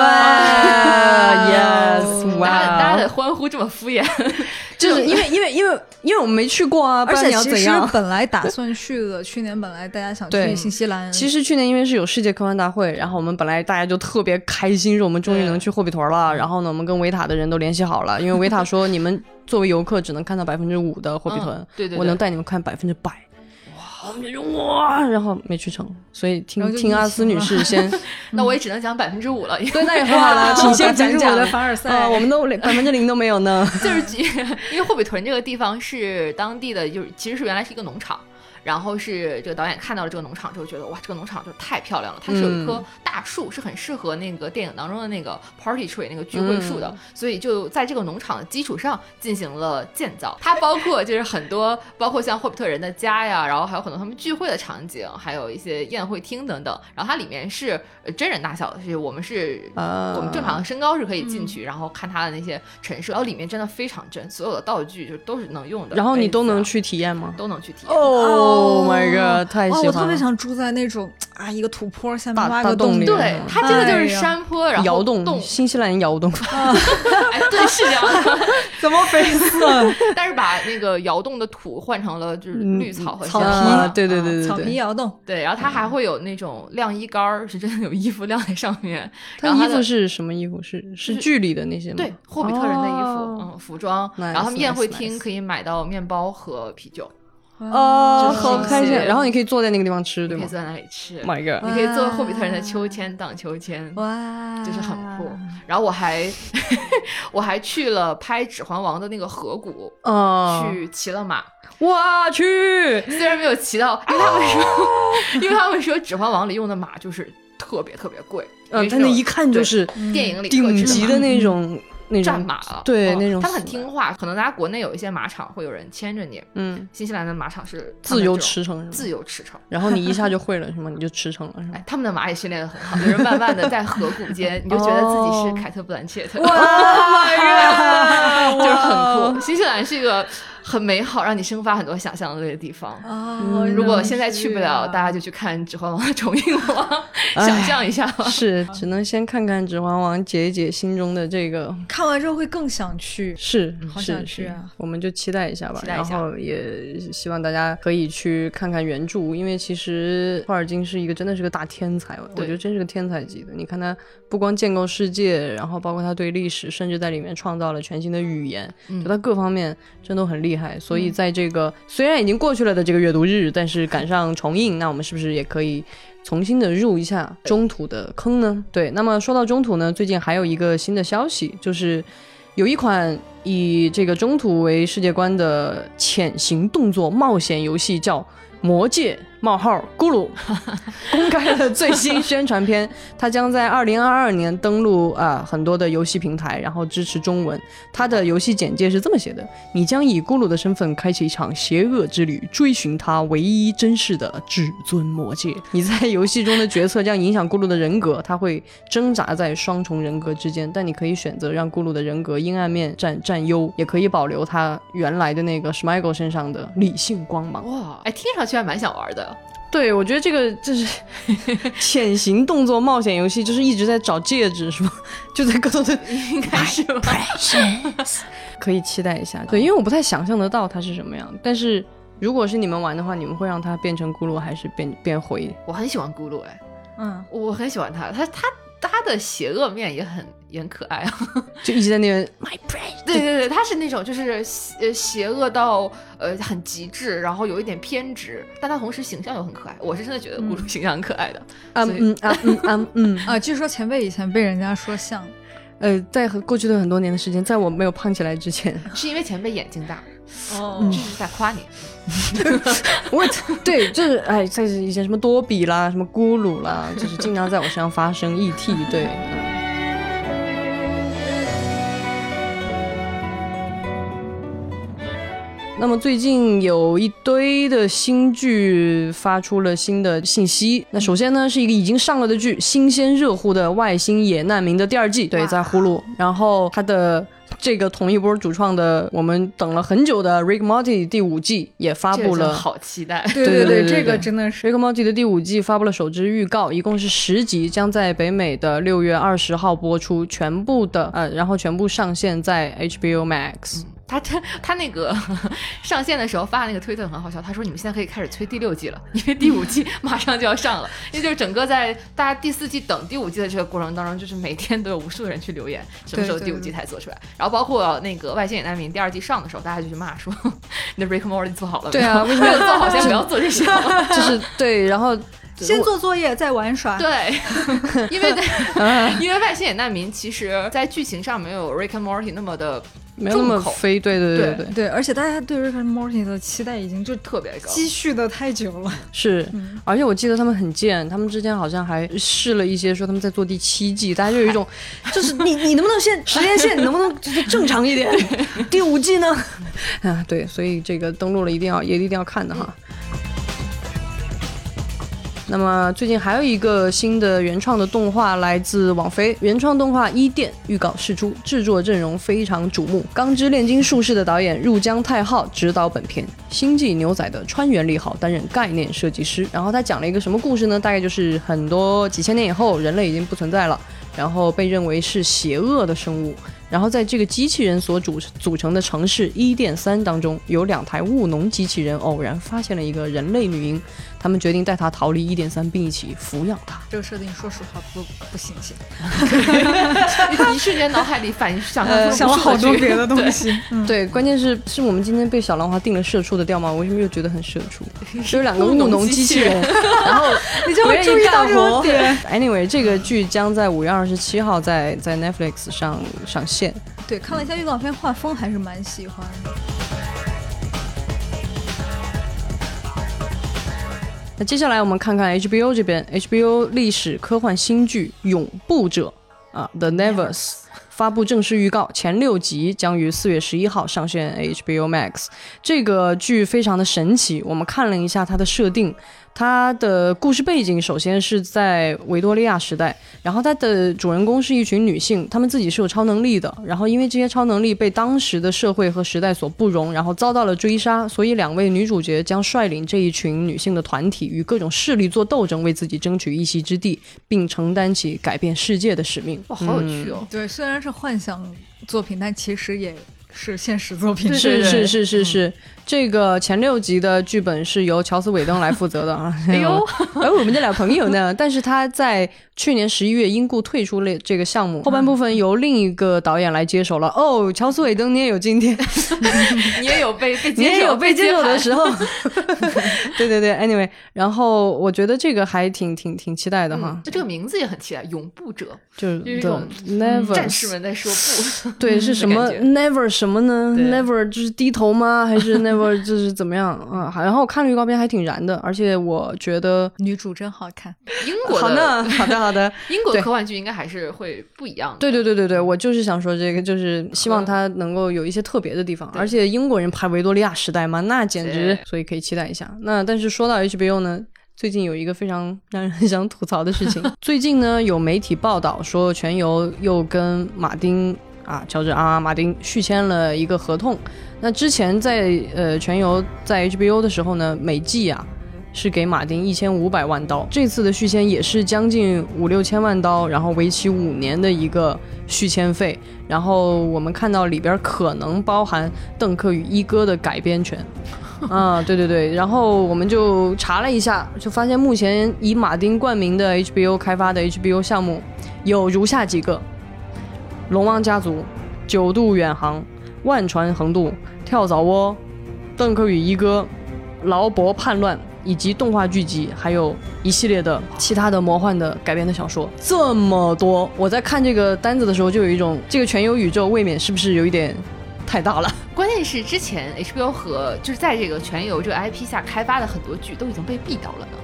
，yes，大家大家的欢呼这么敷衍，[LAUGHS] 就是因为因为因为因为我们没去过啊，不然你要而且其实？本来打算去的，去年本来大家想去新西兰，其实去年因为是有世界科幻大会，然后我们本来大家就特别开心，说我们终于能去霍比屯了。然后呢，我们跟维塔的人都联系好了，因为维塔说你们作为游客只能看到百分之五的霍比屯，嗯对对对我能带你们看百分之百。哇，我们就说哇，然后没去成，所以听听阿斯女士先，[LAUGHS] 那我也只能讲百分之五了，因 [LAUGHS] 为对，那也很好了，[LAUGHS] 请先讲我讲的凡尔赛，啊，我们都连百分之零都没有呢。就是举因为霍比屯这个地方是当地的，就是其实是原来是一个农场。然后是这个导演看到了这个农场之后，觉得哇，这个农场就是太漂亮了。它是有一棵大树，是很适合那个电影当中的那个 party tree 那个聚会树的，所以就在这个农场的基础上进行了建造。它包括就是很多，包括像霍比特人的家呀，然后还有很多他们聚会的场景，还有一些宴会厅等等。然后它里面是呃真人大小的，是我们是啊我们正常的身高是可以进去，然后看它的那些陈设，然后里面真的非常真，所有的道具就都是能用的，然后你都能去体验吗都能去体验。？Oh my god，太哇，喜欢了！我特别想住在那种啊一个土坡下面大挖个洞里，大洞里对，它真的就是山坡，然后窑洞洞，，新西兰窑洞，[LAUGHS] 哎，对，是这样的。怎么回事？但是把那个窑洞的土换成了就是嗯绿草和草香皮啊花对对对对草皮对，窑洞，对，然后它还会有那种晾衣杆儿，是真的有衣服晾在上面。[LAUGHS] 然后它衣服是什么衣服？是是剧里的那些吗？对，霍比特人的衣服，哦嗯，服装。Nice, 然后他们宴会厅可以买到面包和啤酒，哦，就是好开心！然后你可以坐在那个地方吃，对吗可以坐在那里吃。？My God！你可以坐霍比特人的秋千荡秋千，哇，就是很酷。然后我还 [LAUGHS] 我还去了拍《指环王》的那个河谷，哦，去骑了马。我去，虽然没有骑到，因为他们说，[LAUGHS] 因为他们说《指环王》里用的马就是特别特别贵，嗯，他那一看就是电影里顶级的那种战马了，对那种嗯他们很听话。可能大家国内有一些马场会有人牵着你，嗯，新西兰的马场是自由驰骋？自由驰骋。然后你一下就 [LAUGHS] 会了是吗？你就驰骋了是吗哎？，他们的马也训练的很好，就是慢慢的在河谷间，[LAUGHS] 你就觉得自己是凯特·布兰切特，[LAUGHS] 哇就是很酷。新西兰是一个很美好，让你生发很多想象力的地方。哦，如果现在去不了，大家家就去看《指环王》的 [LAUGHS] 重映了，想象一下吧。是，只能先看看《指环王》，解一解心中的这个。看完之后会更想去。是，好想去啊我们就期待一下吧。期待一下然后也希望大家可以去看看原著，因为其实托尔金是一个真的是个大天才，我觉得真是个天才级的。你看他不光建构世界，然后包括他对历史，甚至在里面创造了全新的语言，嗯就他各方面真都很厉害。所以在这个、虽然已经过去了的这个阅读日，但是赶上重映，那我们是不是也可以？重新的入一下中土的坑呢？对，那么说到中土呢，最近还有一个新的消息，就是有一款以这个中土为世界观的潜行动作冒险游戏，叫《魔戒：冒号咕噜》，[LAUGHS] 公开了最新宣传片。[LAUGHS] 它将在二零二二年登陆啊、很多的游戏平台，然后支持中文。它的游戏简介是这么写的：你将以咕噜的身份开启一场邪恶之旅，追寻他唯一真实的至尊魔戒。[LAUGHS] 你在游戏中的决策将影响咕噜的人格，他会挣扎在双重人格之间，但你可以选择让咕噜的人格阴暗面占占优，也可以保留他原来的那个 Smiggle 身上的理性光芒。哇，哎，听上去还蛮想玩的。对，我觉得这个就是 [LAUGHS] 潜行动作冒险游戏，就是一直在找戒指，[LAUGHS] 是吧？就在各种的应该是吧？[LAUGHS] 可以期待一下。对，因为我不太想象得到它是什么样，但是如果是你们玩的话，你们会让它变成咕噜，还是变变回？我很喜欢咕噜，哎，嗯，我很喜欢他，他他他的邪恶面也很也很可爱啊。[LAUGHS] 就一直在那边 my brain。对对对，他是那种就是邪呃邪恶到呃很极致，然后有一点偏执，但他同时形象又很可爱。我是真的觉得咕噜形象很可爱的。啊所以嗯啊嗯啊嗯，[LAUGHS] 啊，据说前辈以前被人家说像，呃，在和过去的很多年的时间，在我没有胖起来之前，[LAUGHS] 是因为前辈眼睛大，哦这是在夸你。我对，就是哎，在以前什么多比啦，什么咕噜啦，就是经常在我身上发生 ET，对。那么最近有一堆的新剧发出了新的信息。那首先呢，是一个已经上了的剧，新鲜热乎的《外星野难民》的第二季，对，哇在呼噜。然后它的这个同一波主创的，我们等了很久的《Rick Morty》第五季也发布了。好期待。对对对对这个真的是 Rick Morty 的第五季发布了首支预告，一共是十集，将在北美的六月二十号播出，全部的呃，然后全部上线在 HBO Max。他他他那个上线的时候发的那个推特很好笑，他说你们现在可以开始催第六季了，因为第五季 [LAUGHS] 马上就要上了。因为就是整个在大家第四季等第五季的这个过程当中，就是每天都有无数的人去留言，什么时候第五季才做出来。然后包括那个外星野难民第二季上的时候，大家就去骂说，[LAUGHS] 那 Rick Morty 做好了没有？[LAUGHS] 对啊，为什么没有做好？先不要做这些。就是对，然后。先做作业再玩耍，对，因为因为外星野难民其实，在剧情上没有 Rick and Morty 那么的没有那么飞，对对对对对，而且大家对 Rick and Morty 的期待已经就特别高，积蓄的太久了。是，而且我记得他们很贱，他们之前好像还试了一些，说他们在做第七季，大家就有一种，[LAUGHS] 就是你你能不能先 [LAUGHS] 时间线能不能正常一点？第五季呢？[LAUGHS] 啊，对，所以这个登录了一定要也一定要看的哈。那么最近还有一个新的原创的动画来自网飞原创动画《伊甸》预告释出，制作阵容非常瞩目。钢之炼金术士的导演入江太浩执导本片，星际牛仔的川原利好担任概念设计师。然后他讲了一个什么故事呢？大概就是很多几千年以后，人类已经不存在了，然后被认为是邪恶的生物。然后在这个机器人所组组成的城市伊甸三当中，有两台务农机器人偶然发现了一个人类女婴。他们决定带他逃离一点三，并一起抚养他。这个设定，说实话不不新鲜。[LAUGHS] 一瞬间脑海里反应想想了好多别的东西。对，关键是是我们今天被小兰花定了社畜的调吗？我为什么又觉得很社畜？[LAUGHS] 就是两个务农机器人，[LAUGHS] 然后你就会注意到这点。Anyway，这个剧将在五月二十七号在在 Netflix 上上线。对，看了一下预告片，画风还是蛮喜欢的。那接下来我们看看 HBO 这边，HBO 历史科幻新剧《永不者》啊，《The Nevers》发布正式预告，前六集将于四月十一号上线 HBO Max。这个剧非常的神奇，我们看了一下它的设定。它的故事背景首先是在维多利亚时代，然后它的主人公是一群女性，她们自己是有超能力的，然后因为这些超能力被当时的社会和时代所不容，然后遭到了追杀，所以两位女主角将率领这一群女性的团体与各种势力做斗争，为自己争取一席之地，并承担起改变世界的使命。哇，好有趣哦！对，虽然是幻想作品，但其实也是现实作品。是是是是是。这个前六集的剧本是由乔斯·韦登来负责的啊。哎呦，而我们这俩朋友呢？但是他在去年十一月因故退出了这个项目，后半部分由另一个导演来接手了。哦，乔斯·韦登，你也有今天，[LAUGHS] 你也有被被你也有被接手的时候。[LAUGHS] 对对对，Anyway，然后我觉得这个还挺挺挺期待的哈。就这个名字也很期待，永不者，就是这种 Never 战士们在说不。对，是什么 Never 什么呢？Never 就是低头吗？还是 [LAUGHS] Never？就是怎么样啊？然后我看了预告片，还挺燃的，而且我觉得女主真好看。英国的好的 [LAUGHS] 好的好的，英国科幻剧应该还是会不一样的。对对对对对，我就是想说这个，就是希望它能够有一些特别的地方。而且英国人拍维多利亚时代嘛，那简直，所以可以期待一下。那但是说到 HBO 呢，最近有一个非常让人很想吐槽的事情。[LAUGHS] 最近呢，有媒体报道说，全游又跟马丁。啊，乔治啊，马丁续签了一个合同。那之前在呃全游在 HBO 的时候呢，每季啊是给马丁一千五百万刀。这次的续签也是将近五六千万刀，然后为期五年的一个续签费。然后我们看到里边可能包含邓克与一哥的改编权。啊，对对对。然后我们就查了一下，就发现目前以马丁冠名的 HBO 开发的 HBO 项目有如下几个。龙王家族、九度远航、万船横渡、跳蚤窝、邓克与一哥、劳勃叛乱，以及动画剧集，还有一系列的其他的魔幻的改编的小说，这么多！我在看这个单子的时候，就有一种这个全游宇宙未免是不是有一点太大了？关键是之前 HBO 和就是在这个全游这个 IP 下开发的很多剧都已经被毙掉了呢。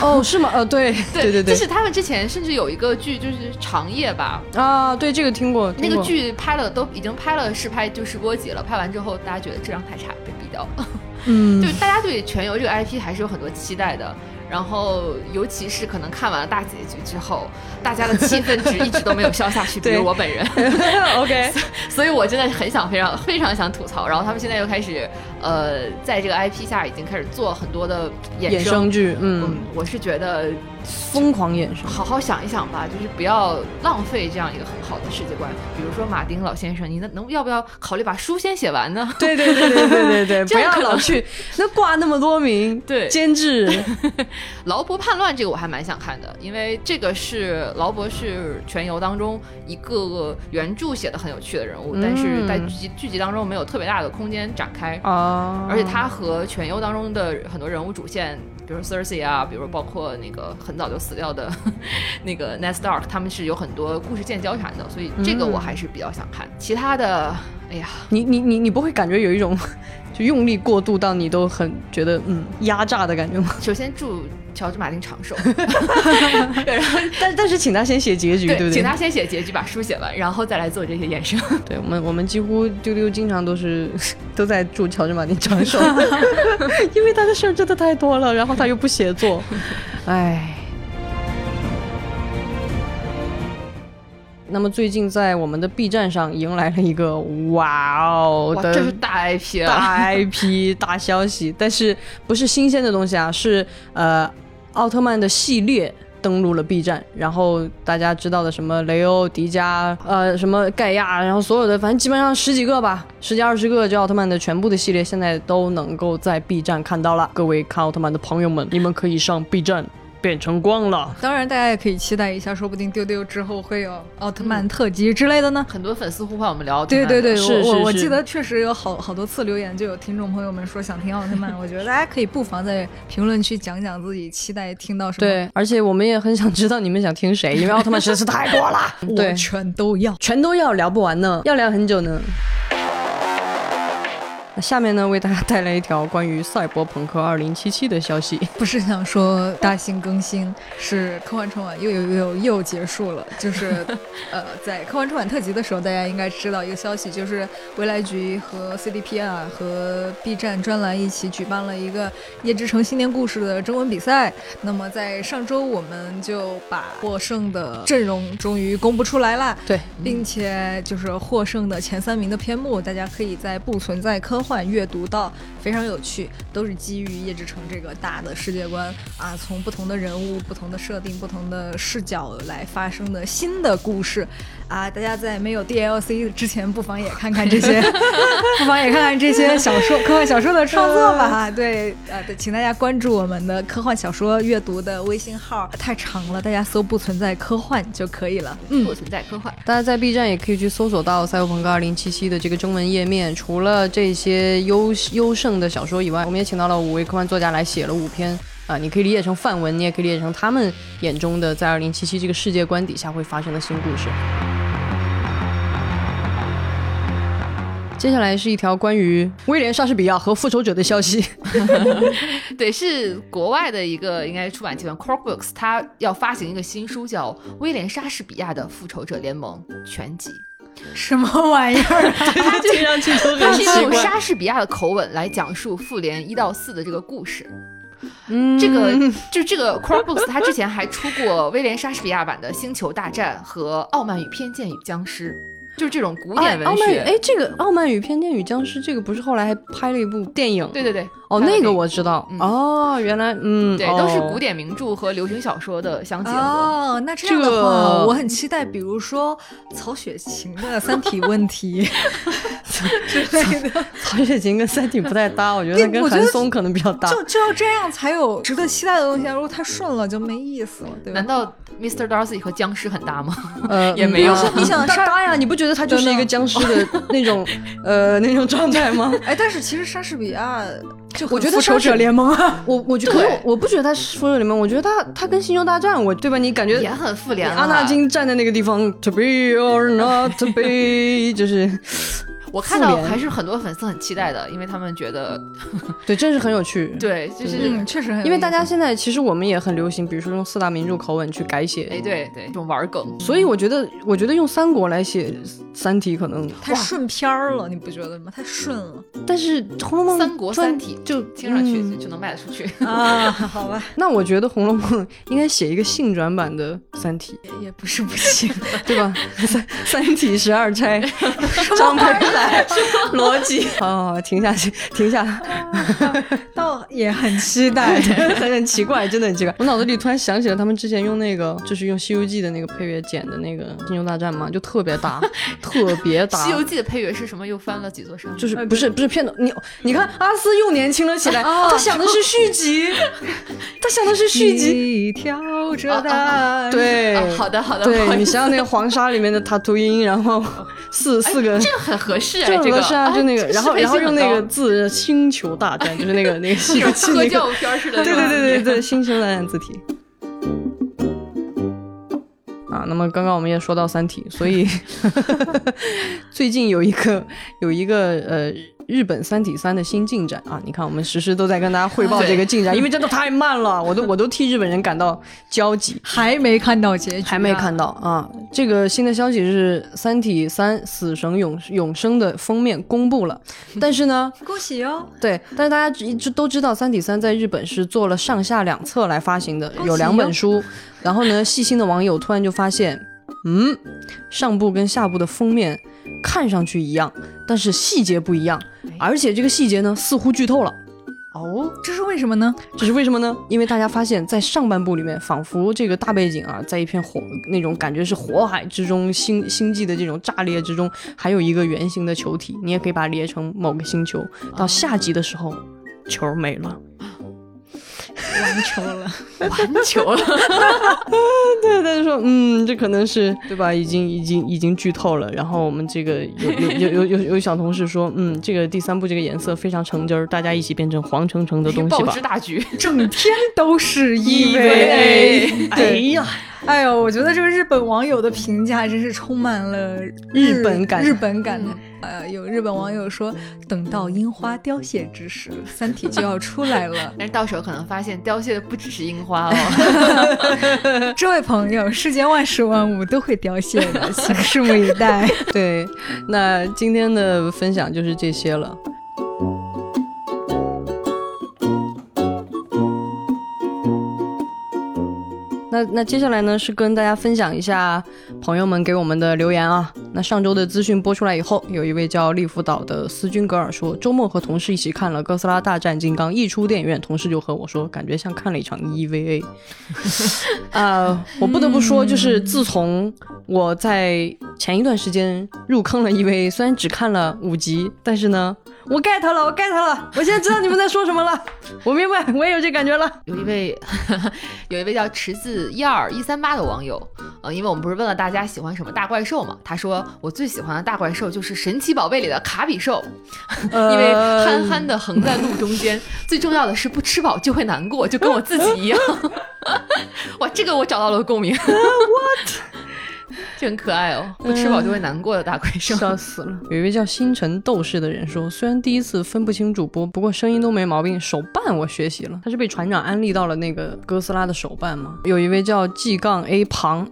哦，是吗？呃，[LAUGHS] 对，对对对，就是他们之前甚至有一个剧，就是长夜吧。啊，对，这个听过。那个剧拍了，都已经拍了试拍，就试播集了。拍完之后，大家觉得质量太差，被毙掉了。嗯，[LAUGHS] 就大家对全游这个 IP 还是有很多期待的。然后，尤其是可能看完了大结局之后，大家的气氛值一直都没有消下去。[LAUGHS] 比如我本人。[LAUGHS] [LAUGHS] OK，所以我真的很想非常非常想吐槽。然后他们现在又开始呃，在这个 IP 下已经开始做很多的衍生生剧，嗯嗯，，我是觉得疯狂眼神。好好想一想吧，就是不要浪费这样一个很好的世界观。比如说马丁老先生，你能能要不要考虑把书先写完呢？对对对对对对对，不要老去那挂那么多名，[LAUGHS] 对监制，[LAUGHS] 劳勃叛乱这个我还蛮想看的，因为这个是劳勃是全游当中一个原著写的很有趣的人物，但是在嗯剧集剧集当中没有特别大的空间展开。啊，而且他和全游当中的很多人物主线，比如 Cersei 啊，比如包括那个很早就死掉的 [LAUGHS] 那个 Ned Stark，他们是有很多故事线交缠的，所以这个我还是比较想看。其他的，哎呀，你你你你不会感觉有一种 [LAUGHS] 就用力过度到你都很觉得嗯压榨的感觉吗？[LAUGHS] 首先祝乔治马丁长寿，然后但但是请他先写结局，对不对？请他先写结局，把书写完，然后再来做这些衍生。对我们我们几乎丢丢经常都是都在祝乔治马丁长寿，因为他的事儿真的太多了，然后他又不写作，唉。那么最近在我们的 B 站上迎来了一个哇哦哇，的这是大 IP 啊！大 IP [LAUGHS] 大消息，但是不是新鲜的东西啊，是呃奥特曼的系列。登录了 B 站，然后大家知道的什么雷欧、迪迦，呃，什么盖亚，然后所有的，反正基本上十几个吧，十几二十个，这奥特曼的全部的系列现在都能够在 B 站看到了。各位看奥特曼的朋友们，你们可以上 B 站变成光了。当然，大家也可以期待一下，说不定丢丢之后会有奥特曼特辑之类的呢。很多粉丝呼唤我们聊奥特曼，对对对，是是是我我我记得确实有好好多次留言，就有听众朋友们说想听奥特曼，[LAUGHS] 我觉得大家可以不妨在评论区讲讲自己期待听到什么。对，而且我们也很想知道你们想听谁，因为奥特曼实在是太多了。[LAUGHS] 对我，全都要。全都要聊不完呢，要聊很久呢。那下面呢，为大家带来一条关于《赛博朋克2077》的消息。[LAUGHS] 不是想说大型更新，是科幻春晚又又又又结束了。就是，[LAUGHS] 呃，在科幻春晚特辑的时候，大家应该知道一个消息，就是未来局和 CDPR 和 B 站专栏一起举办了一个《夜之城新年故事》的征文比赛。那么在上周，我们就把获胜的阵容终于公布出来了。对，并且就是获胜的前三名的篇目，大家可以在不存在科幻阅读到，非常有趣，都是基于叶之城这个大的世界观啊，从不同的人物、不同的设定、不同的视角来发生的新的故事啊。大家在没有 DLC 之前，不妨也看看这些，[LAUGHS] 不妨也看看这些小说、科幻小说的创作吧。对，呃，对请大家关注我们的科幻小说阅读的微信号，太长了，大家搜“不存在科幻”就可以了。嗯不存在科幻。大家在 B 站也可以去搜索到《赛博朋克2077》的这个中文页面。除了这些优优胜的小说以外，我们也请到了五位科幻作家来写了五篇。啊，你可以理解成范文，你也可以理解成他们眼中的在2077这个世界观底下会发生的新故事。接下来是一条关于威廉·莎士比亚和复仇者的消息。[LAUGHS] 对，是国外的一个应该出版集团 Cork Books，它要发行一个新书，叫《威廉·莎士比亚的复仇者联盟全集》。什么玩意儿？听上去都很奇怪。用莎士比亚的口吻来讲述复联一到四的这个故事。嗯这个就这个 Cork Books，它之前还出过威廉·莎士比亚版的《星球大战》和《傲慢与偏见与僵尸》，就是这种古典文学。傲慢与哎，这个《傲慢与偏见与僵尸》这个不是后来还拍了一部电影？对对对，哦，那个我知道。嗯哦，原来嗯，对，哦都是古典名著和流行小说的相结合。哦，那这样的话，我很期待，比如说曹雪芹的《三体》问题之类的，[LAUGHS] 曹雪芹跟三体不太搭，我觉得跟韩松可能比较搭。就就要这样才有值得期待的东西啊！如果太顺了，就没意思了，对吧难？道 Mr. Darcy 和僵尸很搭吗？呃，[LAUGHS] 也没有嗯你想莎搭搭呀？你不觉得他就是一个僵尸的那种呃那种状态吗？[LAUGHS] 哎，但是其实莎士比亚就我觉得复仇者联盟啊，[LAUGHS] 我我觉得我不觉得他是复仇者联盟，我觉得他他跟星球大战，我对吧？你感觉也很复联阿纳金站在那个地方，to be or not to be，就是我看到还是很多粉丝很期待的，因为他们觉得，[LAUGHS] 对，真是很有趣。对，就是，嗯，确实很因为大家现在其实我们也很流行，比如说用四大名著口吻去改写，哎，对对，这种玩梗，所以我觉得，我觉得用三国来写《三体》可能，太顺片儿了，你不觉得吗？太顺了但是《红楼梦》三国三体就听上去嗯就能卖得出去。啊！好吧，[LAUGHS] 那我觉得《红楼梦》应该写一个性转版的《三体也也不是不行，》，对吧？三三体十二钗，张培来，[LAUGHS] 逻辑。哦，停下去，[LAUGHS] 停下，倒也很期待，[LAUGHS] 很很奇怪，真的很奇怪。我脑子里突然想起了他们之前用那个，就是用《西游记》的那个配乐剪的那个《星球大战》嘛，就特别搭，特别搭。《西游记》的配乐是什么？又翻了几座山？就是不是不是片头？你你看阿斯又年轻了起来，他想的是续集，他想的是续集。跳着的，对，好的好的。对你想想那个黄沙里面的塔图因，然后四四个，这个很合适，这个合适啊，就那个，[LAUGHS] 然后然后用那个字“星球大战”，就是那个那个西游记那个片似的，对对对对对，星球大战字体。啊，那么刚刚我们也说到《三体》，所以 [LAUGHS] 最近有一个有一个呃。日本《三体三》的新进展啊！你看，我们时时都在跟大家汇报这个进展，因为真的太慢了，[LAUGHS] 我都我都替日本人感到焦急。还没看到结局，还没看到啊！这个新的消息是《三体三：死神永永生》的封面公布了，[LAUGHS] 但是呢，恭喜哦！对，但是大家一直都知道，《三体三》在日本是做了上下两册来发行的，有两本书。然后呢，细心的网友突然就发现，嗯，上部跟下部的封面看上去一样，但是细节不一样。而且这个细节呢，似乎剧透了。哦，这是为什么呢？这是为什么呢？因为大家发现，在上半部里面，仿佛这个大背景啊，在一片火那种感觉是火海之中，星星际的这种炸裂之中，还有一个圆形的球体，你也可以把它列成某个星球。到下集的时候，球没了。完球了，完球了。[LAUGHS] 对，他就说，嗯，这可能是对吧？已经，已经，已经剧透了。然后我们这个有有有有有有小同事说，嗯，这个第三部这个颜色非常橙汁儿，大家一起变成黄橙橙的东西吧。报大局，整天都是 EVA。哎呀。哎呦，我觉得这个日本网友的评价真是充满了日本感，日本感的。呃，有日本网友说，等到樱花凋谢之时，《三体》就要出来了。[LAUGHS] 但是到时候可能发现凋谢的不只是樱花哦。[LAUGHS] 这位朋友，世间万事万物都会凋谢的，请拭目以待。[LAUGHS] 对，那今天的分享就是这些了。那那接下来呢是跟大家分享一下朋友们给我们的留言啊。那上周的资讯播出来以后，有一位叫利福岛的斯君格尔说，周末和同事一起看了《哥斯拉大战金刚》，一出电影院，同事就和我说，感觉像看了一场 EVA。啊，[LAUGHS] 我不得不说，就是自从我在前一段时间入坑了 EVA，虽然只看了五集，但是呢。我 get 了，我 get 了，我现在知道你们在说什么了。[LAUGHS] 我明白，我也有这感觉了。有一位，[LAUGHS] 有一位叫池子一二一三八的网友，呃，因为我们不是问了大家喜欢什么大怪兽嘛？他说我最喜欢的大怪兽就是神奇宝贝里的卡比兽，[LAUGHS] 因为憨憨的横在路中间，最重要的是不吃饱就会难过，就跟我自己一样。哇，这个我找到了共鸣。What？真可爱哦！不吃饱就会难过的大怪兽，笑死了。有一位叫星辰斗士的人说，虽然第一次分不清主播，不过声音都没毛病。手办我学习了，他是被船长安利到了那个哥斯拉的手办吗？有一位叫 G 杠 A 庞。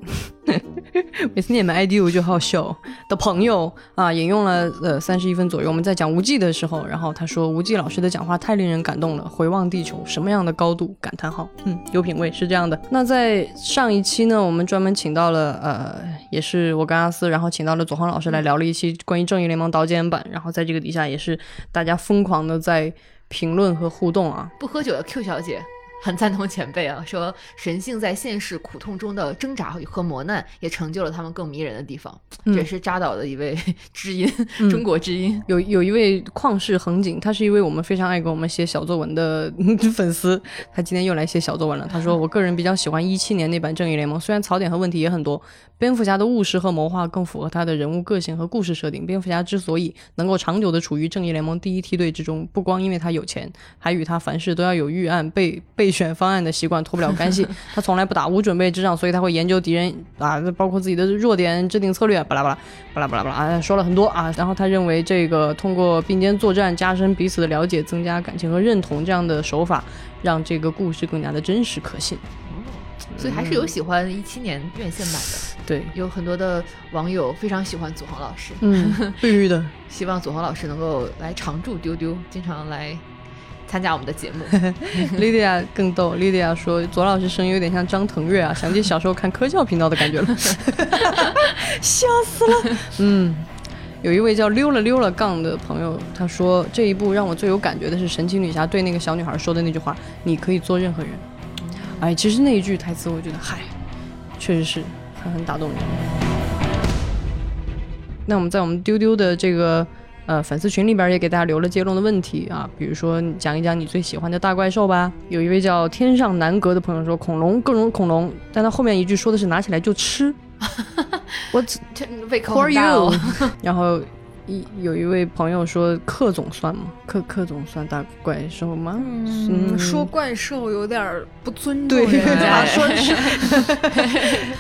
[LAUGHS] 每次念们 ID 我就好笑的朋友啊，引用了呃三十一分左右。我们在讲无忌的时候，然后他说无忌老师的讲话太令人感动了。回望地球，什么样的高度？感叹号。嗯，有品位是这样的。那在上一期呢，我们专门请到了呃，也是我跟阿斯，然后请到了左航老师来聊了一期关于正义联盟导剪版。然后在这个底下也是大家疯狂的在评论和互动啊。不喝酒的 Q 小姐。很赞同前辈啊，说神性在现实苦痛中的挣扎和磨难，也成就了他们更迷人的地方。这也是扎导的一位 [LAUGHS] 知音，中国知音。有有一位旷世恒景，他是一位我们非常爱给我们写小作文的 [LAUGHS] 粉丝。他今天又来写小作文了。他说：[LAUGHS] “我个人比较喜欢一七年那版正义联盟，虽然槽点和问题也很多。蝙蝠侠的务实和谋划更符合他的人物个性和故事设定。蝙蝠侠之所以能够长久的处于正义联盟第一梯队之中，不光因为他有钱，还与他凡事都要有预案被被。”选方案的习惯脱不了干系，[LAUGHS] 他从来不打无准备之仗，所以他会研究敌人啊，包括自己的弱点，制定策略，巴拉巴拉巴拉巴拉巴拉啊，说了很多啊。然后他认为这个通过并肩作战，加深彼此的了解，增加感情和认同这样的手法，让这个故事更加的真实可信。所以还是有喜欢一七年院线版的，对，有很多的网友非常喜欢祖航老师，嗯，必须的，[LAUGHS] 希望祖航老师能够来常驻丢丢，经常来。参加我们的节目，[LAUGHS] Lydia 更逗。Lydia 说：“左老师声音有点像张腾岳啊，想起小时候看科教频道的感觉了，[LAUGHS] 笑死了。”嗯，有一位叫溜了溜了杠的朋友，他说这一部让我最有感觉的是神奇女侠对那个小女孩说的那句话：“你可以做任何人。”哎，其实那一句台词，我觉得嗨，确实是很很打动人。那我们在我们丢丢的这个呃粉丝群里边也给大家留了接龙的问题啊，比如说讲一讲你最喜欢的大怪兽吧。有一位叫天上南阁的朋友说恐龙各种恐龙，但他后面一句说的是拿起来就吃。[LAUGHS] 我这胃口很大哦。[LAUGHS] 然后一有一位朋友说克总算吗？克克总算大怪兽吗？嗯，说怪兽有点不尊重对人家，[LAUGHS] 说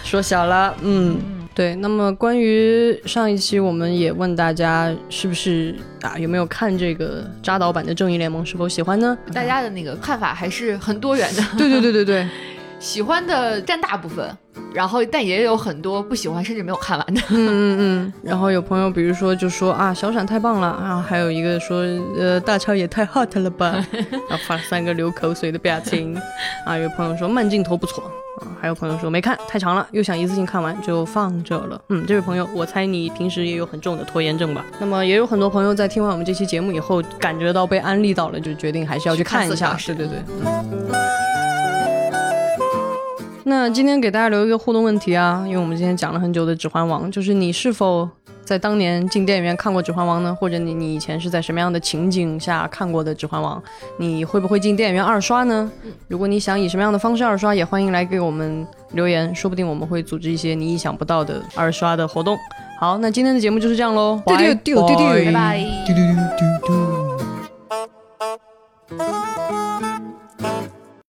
说小了，嗯。对，那么关于上一期我们也问大家是不是啊有没有看这个扎导版的正义联盟，是否喜欢呢？大家的那个看法还是很多元的。对对对对对，喜欢的占大部分，然后但也有很多不喜欢甚至没有看完的。嗯嗯嗯。然后有朋友比如说就说啊小闪太棒了，然后还有一个说呃大乔也太 hot 了吧，然 [LAUGHS] 后发了三个流口水的表情。啊，有朋友说慢镜头不错。啊，还有朋友说没看太长了，又想一次性看完，就放着了。嗯，这位朋友，我猜你平时也有很重的拖延症吧？那么也有很多朋友在听完我们这期节目以后，感觉到被安利到了，就决定还是要去看一下。对对对。那今天给大家留一个互动问题啊，因为我们今天讲了很久的《指环王》，就是你是否？在当年进电影院看过《指环王》呢，或者你你以前是在什么样的情景下看过的《指环王》？你会不会进电影院二刷呢？如果你想以什么样的方式二刷，也欢迎来给我们留言，说不定我们会组织一些你意想不到的二刷的活动。好，那今天的节目就是这样喽，拜拜，拜拜。